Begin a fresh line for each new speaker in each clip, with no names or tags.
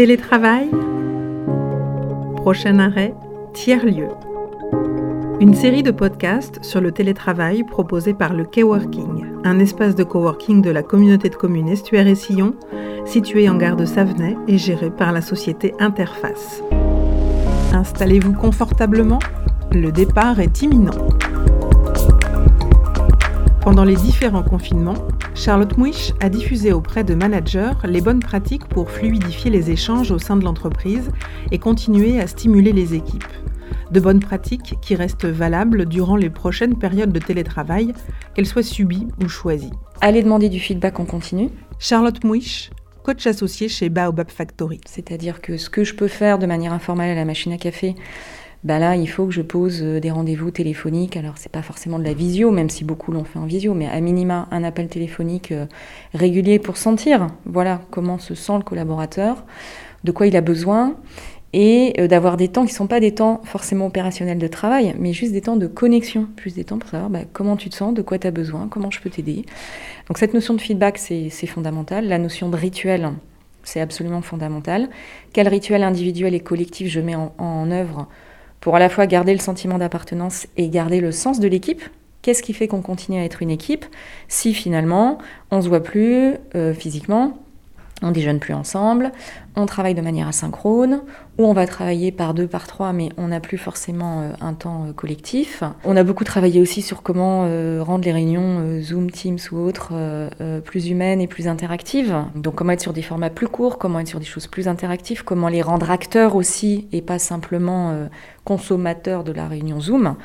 Télétravail Prochain arrêt, tiers-lieu. Une série de podcasts sur le télétravail proposé par le Coworking, un espace de coworking de la communauté de communes Estuaire et Sillon, situé en gare de Savenay et géré par la société Interface. Installez-vous confortablement, le départ est imminent. Pendant les différents confinements, Charlotte Mouich a diffusé auprès de managers les bonnes pratiques pour fluidifier les échanges au sein de l'entreprise et continuer à stimuler les équipes. De bonnes pratiques qui restent valables durant les prochaines périodes de télétravail, qu'elles soient subies ou choisies.
Allez demander du feedback en continu.
Charlotte Mouich, coach associé chez Baobab Factory.
C'est-à-dire que ce que je peux faire de manière informelle à la machine à café, bah là, il faut que je pose euh, des rendez-vous téléphoniques. Alors, c'est pas forcément de la visio, même si beaucoup l'ont fait en visio, mais à minima, un appel téléphonique euh, régulier pour sentir, voilà, comment se sent le collaborateur, de quoi il a besoin, et euh, d'avoir des temps qui ne sont pas des temps forcément opérationnels de travail, mais juste des temps de connexion, plus des temps pour savoir bah, comment tu te sens, de quoi tu as besoin, comment je peux t'aider. Donc, cette notion de feedback, c'est fondamental. La notion de rituel, c'est absolument fondamental. Quel rituel individuel et collectif je mets en, en œuvre pour à la fois garder le sentiment d'appartenance et garder le sens de l'équipe. Qu'est-ce qui fait qu'on continue à être une équipe si finalement on se voit plus euh, physiquement, on déjeune plus ensemble, on travaille de manière asynchrone, ou on va travailler par deux, par trois, mais on n'a plus forcément euh, un temps euh, collectif. On a beaucoup travaillé aussi sur comment euh, rendre les réunions Zoom, Teams ou autres plus humaines et plus interactives. Donc comment être sur des formats plus courts, comment être sur des choses plus interactives, comment les rendre acteurs aussi et pas simplement consommateurs de la réunion Zoom.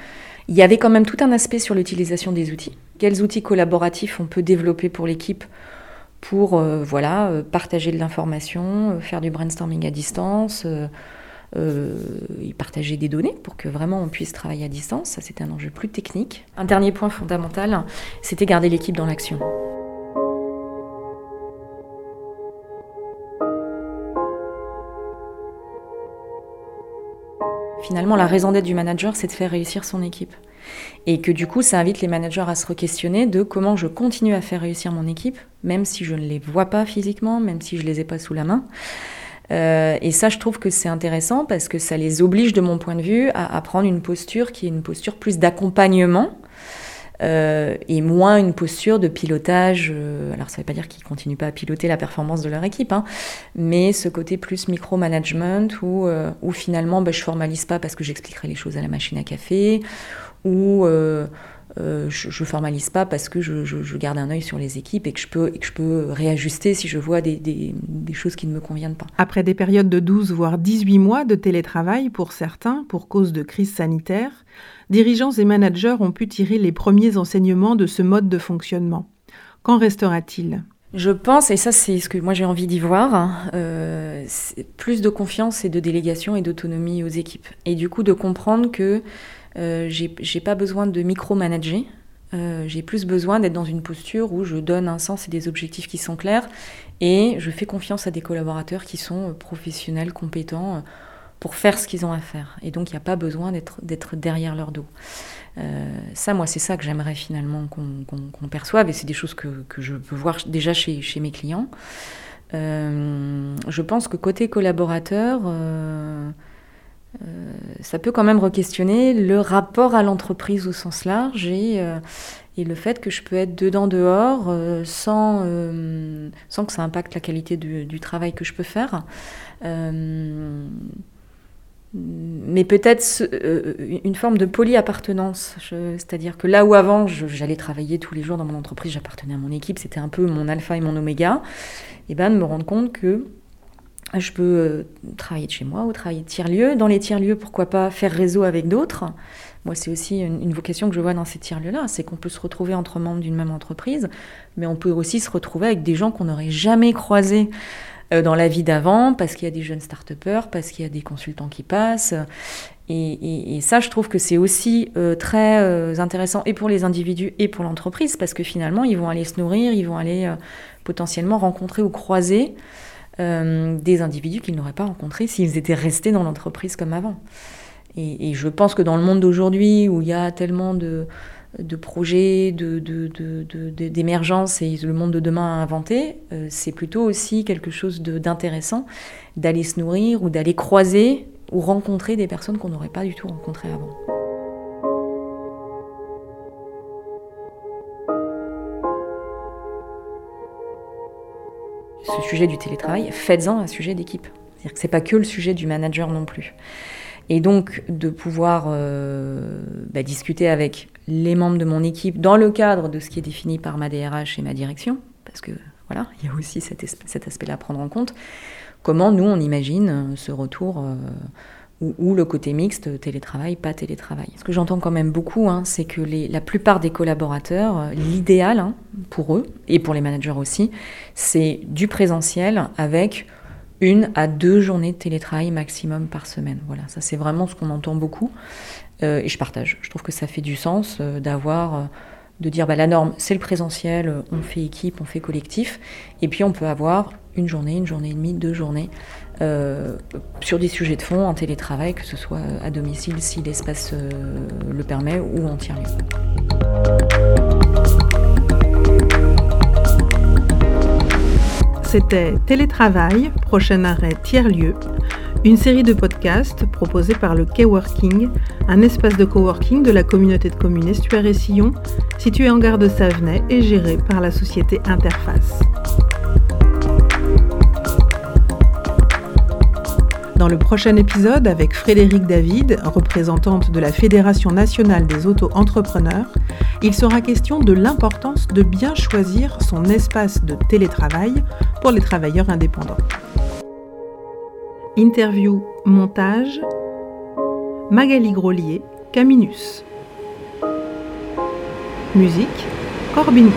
Il y avait quand même tout un aspect sur l'utilisation des outils. Quels outils collaboratifs on peut développer pour l'équipe pour euh, voilà, euh, partager de l'information, euh, faire du brainstorming à distance, et partager des données pour que vraiment on puisse travailler à distance. Ça, c'était un enjeu plus technique. Un dernier point fondamental, c'était garder l'équipe dans l'action. Finalement, la raison d'être du manager, c'est de faire réussir son équipe. Et que du coup, ça invite les managers à se re-questionner de comment je continue à faire réussir mon équipe, même si je ne les vois pas physiquement, même si je ne les ai pas sous la main. Euh, et ça, je trouve que c'est intéressant parce que ça les oblige, de mon point de vue, à, prendre une posture qui est une posture plus d'accompagnement euh, et moins une posture de pilotage. Euh, alors, ça ne veut pas dire qu'ils ne continuent pas à piloter la performance de leur équipe, hein, mais ce côté plus micro-management où, finalement, bah, je formalise pas parce que j'expliquerai les choses à la machine à café, ou euh, euh, je, ne formalise pas parce que je, garde un œil sur les équipes et que je peux, réajuster si je vois des, des, choses qui ne me conviennent pas.
Après des périodes de 12 voire 18 mois de télétravail pour certains, pour cause de crise sanitaire, dirigeants et managers ont pu tirer les premiers enseignements de ce mode de fonctionnement. Qu'en restera-t-il?
Je pense, et ça c'est ce que moi j'ai envie d'y voir, hein, euh, plus de confiance et de délégation et d'autonomie aux équipes. Et du coup de comprendre que euh, j'ai pas besoin de micro-manager. Euh, j'ai plus besoin d'être dans une posture où je donne un sens et des objectifs qui sont clairs et je fais confiance à des collaborateurs qui sont euh, professionnels, compétents pour faire ce qu'ils ont à faire. Et donc il n'y a pas besoin d'être derrière leur dos. ça, moi, c'est ça que j'aimerais finalement qu'on perçoive et c'est des choses que, que, je peux voir déjà chez, chez mes clients. je pense que côté collaborateur, euh, ça peut quand même re-questionner le rapport à l'entreprise au sens large et, euh, et, le fait que je peux être dedans dehors euh, sans, sans que ça impacte la qualité du travail que je peux faire. Mais peut-être une forme de polyappartenance, c'est-à-dire que là où avant j'allais travailler tous les jours dans mon entreprise, j'appartenais à mon équipe, c'était un peu mon alpha et mon oméga, et ben de me rendre compte que je peux euh, travailler de chez moi ou travailler de tiers-lieux. Dans les tiers-lieux, pourquoi pas faire réseau avec d'autres? Moi, c'est aussi une, vocation que je vois dans ces tiers-lieux-là, c'est qu'on peut se retrouver entre membres d'une même entreprise, mais on peut aussi se retrouver avec des gens qu'on n'aurait jamais croisés euh, dans la vie d'avant, parce qu'il y a des jeunes start-upers, parce qu'il y a des consultants qui passent. Et, ça, je trouve que c'est aussi euh, très intéressant et pour les individus et pour l'entreprise, parce que finalement, ils vont aller se nourrir, ils vont aller potentiellement rencontrer ou croiser euh, des individus qu'ils n'auraient pas rencontrés s'ils étaient restés dans l'entreprise comme avant. Et, je pense que dans le monde d'aujourd'hui, où il y a tellement de, de projets, d'émergence de, et le monde de demain à inventer, euh, c'est plutôt aussi quelque chose d'intéressant d'aller se nourrir ou d'aller croiser ou rencontrer des personnes qu'on n'aurait pas du tout rencontrées avant. Ce sujet du télétravail, faites-en un sujet d'équipe. C'est-à-dire que ce n'est pas que le sujet du manager non plus. Et donc de pouvoir euh, bah, discuter avec les membres de mon équipe dans le cadre de ce qui est défini par ma DRH et ma direction, parce que voilà, il y a aussi cet, aspect-là à prendre en compte. Comment nous on imagine euh, ce retour euh, ou, le côté mixte, télétravail, pas télétravail. Ce que j'entends quand même beaucoup, hein, c'est que la plupart des collaborateurs, l'idéal hein, pour eux et pour les managers aussi, c'est du présentiel avec une à deux journées de télétravail maximum par semaine. Voilà, ça c'est vraiment ce qu'on entend beaucoup. Euh, et je partage. Je trouve que ça fait du sens euh, d'avoir, euh, de dire bah, la norme c'est le présentiel, on fait équipe, on fait collectif. Et puis on peut avoir une journée, une journée et demie, deux journées sur des sujets de fond en télétravail, que ce soit à domicile si l'espace le permet ou en tiers-lieu.
C'était Télétravail, prochain arrêt tiers-lieu, une série de podcasts proposés par le K-Working, un espace de coworking de la communauté de communes Estuaire et Sillon, situé en gare de Savenay et géré par la société Interface. Dans le prochain épisode, avec Frédéric David, représentante de la Fédération nationale des auto-entrepreneurs, il sera question de l'importance de bien choisir son espace de télétravail pour les travailleurs indépendants. Interview, montage, Magali Grolier, Caminus. Musique, Corbin